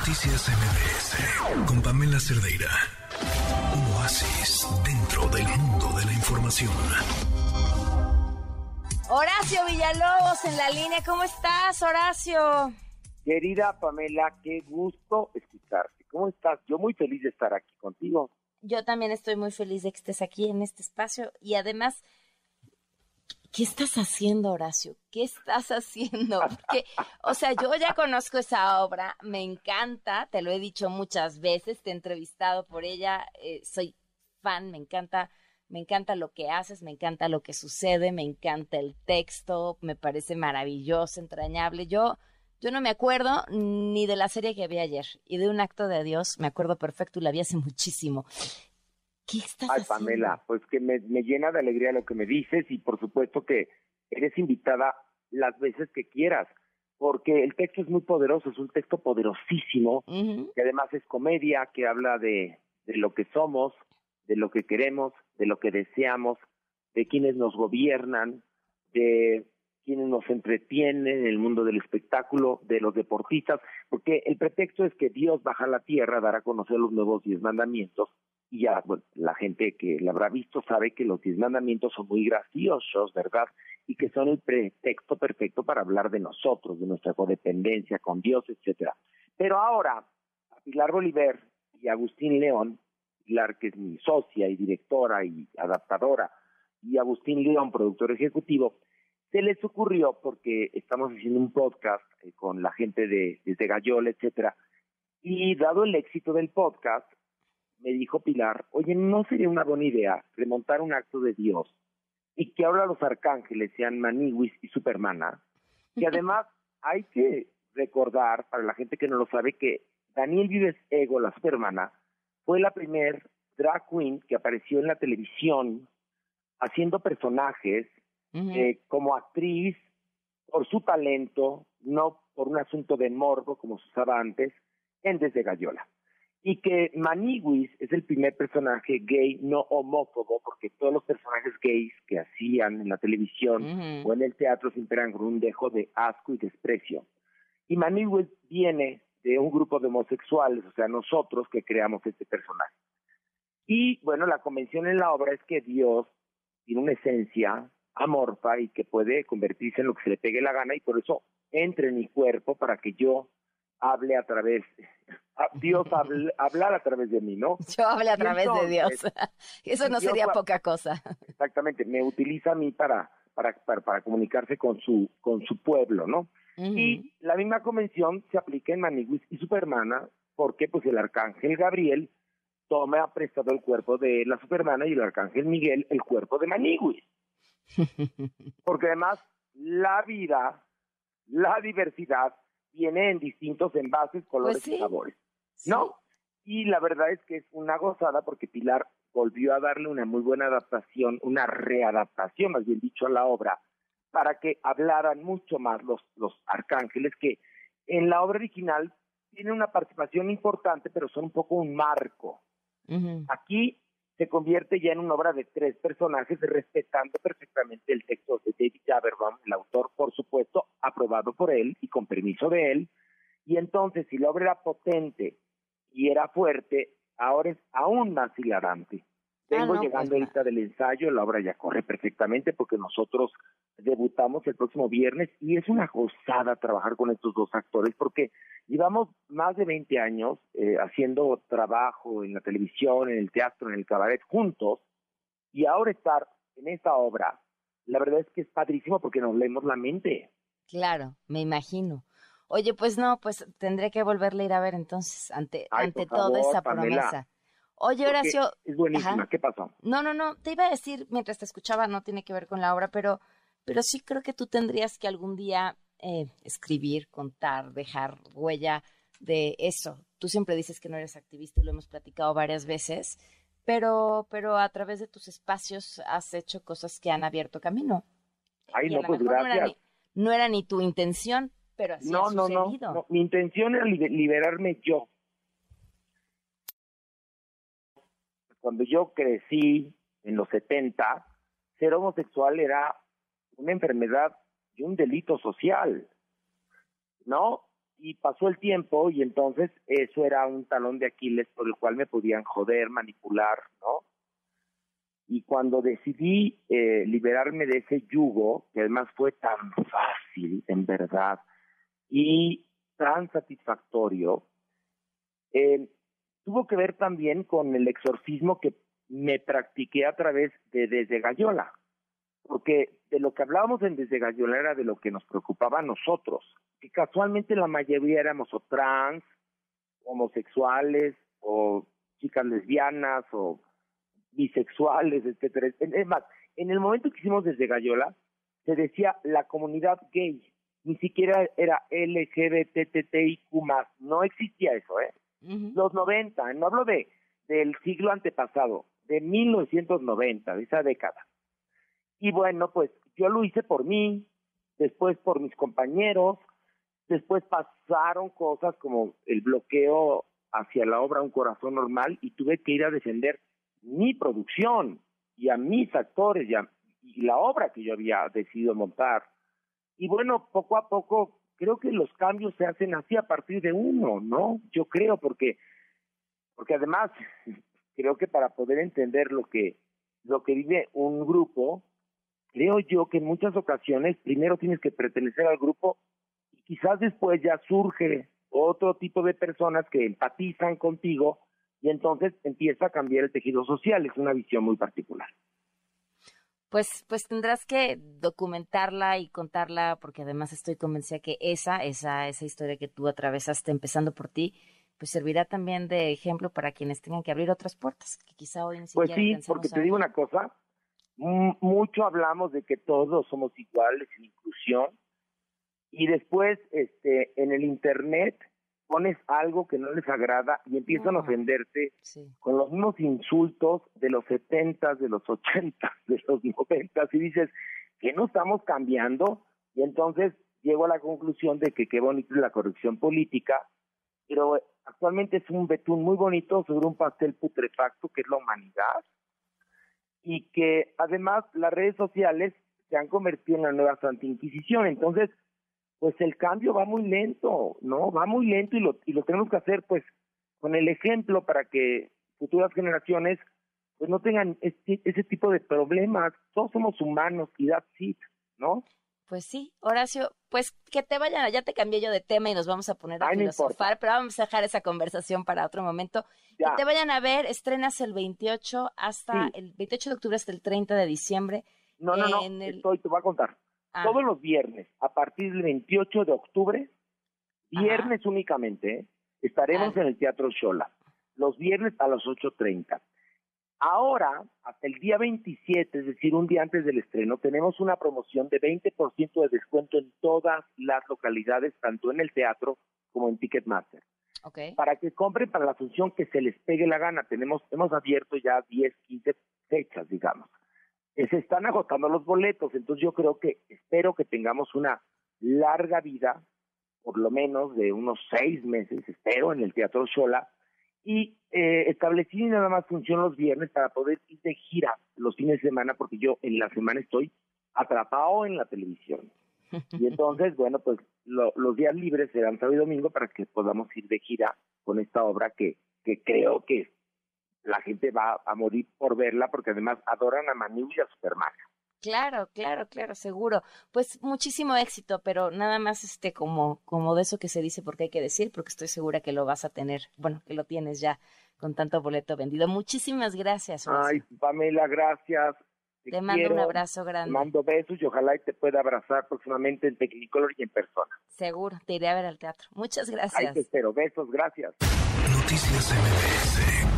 Noticias MBS con Pamela Cerdeira. Un oasis dentro del mundo de la información. Horacio Villalobos en la línea. ¿Cómo estás, Horacio? Querida Pamela, qué gusto escucharte. ¿Cómo estás? Yo muy feliz de estar aquí contigo. Yo también estoy muy feliz de que estés aquí en este espacio y además ¿Qué estás haciendo, Horacio? ¿Qué estás haciendo? o sea, yo ya conozco esa obra, me encanta, te lo he dicho muchas veces, te he entrevistado por ella, eh, soy fan, me encanta, me encanta lo que haces, me encanta lo que sucede, me encanta el texto, me parece maravilloso, entrañable. Yo, yo no me acuerdo ni de la serie que vi ayer y de un acto de adiós, me acuerdo perfecto y la vi hace muchísimo. ¿Qué estás Ay, Pamela, pues que me, llena de alegría lo que me dices y por supuesto que eres invitada las veces que quieras, porque el texto es muy poderoso, es un texto poderosísimo, que además es comedia, que habla de, de lo que somos, de lo que queremos, de lo que deseamos, de quienes nos gobiernan, de quienes nos entretienen en el mundo del espectáculo, de los deportistas, porque el pretexto es que Dios baja a la tierra a dar a conocer los nuevos diez mandamientos y ya la gente que la habrá visto sabe que los diez mandamientos son muy graciosos, ¿verdad? Y que son el pretexto perfecto para hablar de nosotros, de nuestra codependencia con Dios, etcétera. Pero ahora, a Pilar Bolívar y Agustín León, Pilar que es mi socia y directora y adaptadora, y Agustín León, productor ejecutivo, se les ocurrió, porque estamos haciendo un podcast eh, con la gente de, de Gallola, etcétera, y dado el éxito del podcast, me dijo Pilar, oye, ¿no sería una buena idea remontar un acto de Dios y que ahora los arcángeles sean Maniwis y Supermana? Y además hay que recordar, para la gente que no lo sabe, que Daniel Vives Ego, la Supermana, fue la primer drag queen que apareció en la televisión haciendo personajes eh, como actriz por su talento, no por un asunto de morbo como se usaba antes, en Desde Gallola y que Maniwis es el primer personaje gay no homófobo, porque todos los personajes gays que hacían en la televisión o en el teatro siempre eran con un dejo de asco y desprecio. Y Maniwis viene de un grupo de homosexuales, o sea, nosotros que creamos este personaje. Y bueno, la convención en la obra es que Dios tiene una esencia amorfa y que puede convertirse en lo que se le pegue la gana y por eso entra en mi cuerpo para que yo hable a través, Dios hablar a través de mí, ¿no? Yo hable a través de Dios. Eso no sería poca cosa. Exactamente, me utiliza a mí para, para, para, comunicarse con su, con su pueblo, ¿no? Y la misma convención se aplica en Maniguis y Supermana, porque pues el arcángel Gabriel toma prestado el cuerpo de la Supermana y el arcángel Miguel el cuerpo de Maniguis. Porque además la vida, la diversidad viene en distintos envases, colores pues y sabores. ¿No? Y la verdad es que es una gozada porque Pilar volvió a darle una muy buena adaptación, una readaptación, más bien dicho, a la obra, para que hablaran mucho más los, los arcángeles, que en la obra original tienen una participación importante, pero son un poco un marco. Aquí se convierte ya en una obra de tres personajes, respetando perfectamente el texto de David Jaberbaum, el autor, por supuesto, aprobado por él y con permiso de él. Y entonces, si la obra era potente y era fuerte, ahora es aún más hilarante. Vengo ah, llegando pues, ahorita del ensayo, la obra ya corre perfectamente porque nosotros debutamos el próximo viernes y es una gozada trabajar con estos dos actores porque llevamos más de 20 años eh, haciendo trabajo en la televisión, en el teatro, en el cabaret juntos y ahora estar en esta obra, la verdad es que es padrísimo porque nos leemos la mente. Claro, me imagino. Oye, pues no, pues tendré que volverle a ir a ver entonces ante, ante toda esa promesa. Oye, Horacio. Es buenísima, ¿qué pasó? No, no, no, te iba a decir mientras te escuchaba, no tiene que ver con la obra, pero, pero sí creo que tú tendrías que algún día eh, escribir, contar, dejar huella de eso. Tú siempre dices que no eres activista y lo hemos platicado varias veces, pero, pero a través de tus espacios has hecho cosas que han abierto camino. Ay, no, pues gracias. No era, ni, tu intención, pero así ha sucedido. No, no, mi intención era liberarme yo cuando yo crecí en los 70, ser homosexual era una enfermedad y un delito social, ¿no? y pasó el tiempo y entonces eso era un talón de Aquiles por el cual me podían joder, manipular, ¿no? Y cuando decidí eh, liberarme de ese yugo, que además fue tan fácil, en verdad, y tan satisfactorio, eh, tuvo que ver también con el exorcismo que me practiqué a través de Desde Gallola, porque de lo que hablábamos en Desde Gallola era de lo que nos preocupaba a nosotros, que casualmente la mayoría éramos o trans, homosexuales, o chicas lesbianas, o bisexuales, etcétera. Es más, en el momento que hicimos desde Gallola, se decía la comunidad gay, ni siquiera era LGBTTIQ+, no existía eso, ¿eh? Los 90, no hablo de del siglo antepasado, de 1990, de esa década. Y bueno, pues yo lo hice por mí, después por mis compañeros, después pasaron cosas como el bloqueo hacia la obra Un Corazón Normal y tuve que ir a defender mi producción y a mis actores y, y la obra que yo había decidido montar. Y bueno, poco a poco creo que los cambios se hacen así a partir de uno, ¿no? Yo creo porque porque además creo que para poder entender lo que lo que vive un grupo, creo yo que en muchas ocasiones primero tienes que pertenecer al grupo y quizás después ya surge otro tipo de personas que empatizan contigo y entonces empieza a cambiar el tejido social, es una visión muy particular. Pues, pues tendrás que documentarla y contarla, porque además estoy convencida que esa, esa, esa historia que tú atravesaste empezando por ti, pues servirá también de ejemplo para quienes tengan que abrir otras puertas, que quizá hoy ni Pues sí, porque te digo una cosa, mucho hablamos de que todos somos iguales en inclusión, y después, este, en el internet, pones algo que no les agrada y empiezan a ofenderte con los mismos insultos de los setentas, de los ochentas, de los noventas y dices que no estamos cambiando y entonces llego a la conclusión de que qué bonito es la corrección política, pero actualmente es un betún muy bonito sobre un pastel putrefacto que es la humanidad y que además las redes sociales se han convertido en la nueva Santa Inquisición, entonces pues el cambio va muy lento, ¿no? Va muy lento y lo, y lo tenemos que hacer pues con el ejemplo para que futuras generaciones pues no tengan este, ese tipo de problemas. Todos somos humanos y that's it, ¿no? Pues sí, Horacio, pues que te vayan, ya te cambié yo de tema y nos vamos a poner a filosofar, pero vamos a dejar esa conversación para otro momento. Que te vayan a ver, estrenas el 28 hasta el 28 de octubre hasta el 30 de diciembre. No, no, no, estoy, te voy a contar. Ah. Todos los viernes, a partir del 28 de octubre, viernes únicamente, ¿eh? estaremos ah. en el Teatro Shola. Los viernes a las 8.30. Ahora, hasta el día 27, es decir, un día antes del estreno, tenemos una promoción de 20% de descuento en todas las localidades, tanto en el teatro como en Ticketmaster. Okay. Para que compren para la función que se les pegue la gana. Tenemos, hemos abierto ya 10, 15 fechas, digamos se están agotando los boletos, entonces yo creo que espero que tengamos una larga vida, por lo menos de unos seis meses, espero, en el Teatro Sola, y eh, establecí nada más función los viernes para poder ir de gira los fines de semana, porque yo en la semana estoy atrapado en la televisión. Y entonces, bueno, pues los días libres serán sábado y domingo para que podamos ir de gira con esta obra que, que creo que la gente va a morir por verla porque además adoran a Manu y a Superman. Claro, claro, claro, seguro. Pues muchísimo éxito, pero nada más este como como de eso que se dice porque hay que decir, porque estoy segura que lo vas a tener, bueno, que lo tienes ya con tanto boleto vendido. Muchísimas gracias. Ay, Pamela, gracias. Te, mando un abrazo grande. Te mando besos y ojalá te pueda abrazar próximamente en Technicolor y en persona. Seguro, te iré a ver al teatro. Muchas gracias. Ahí te espero. Besos, gracias. Noticias MBS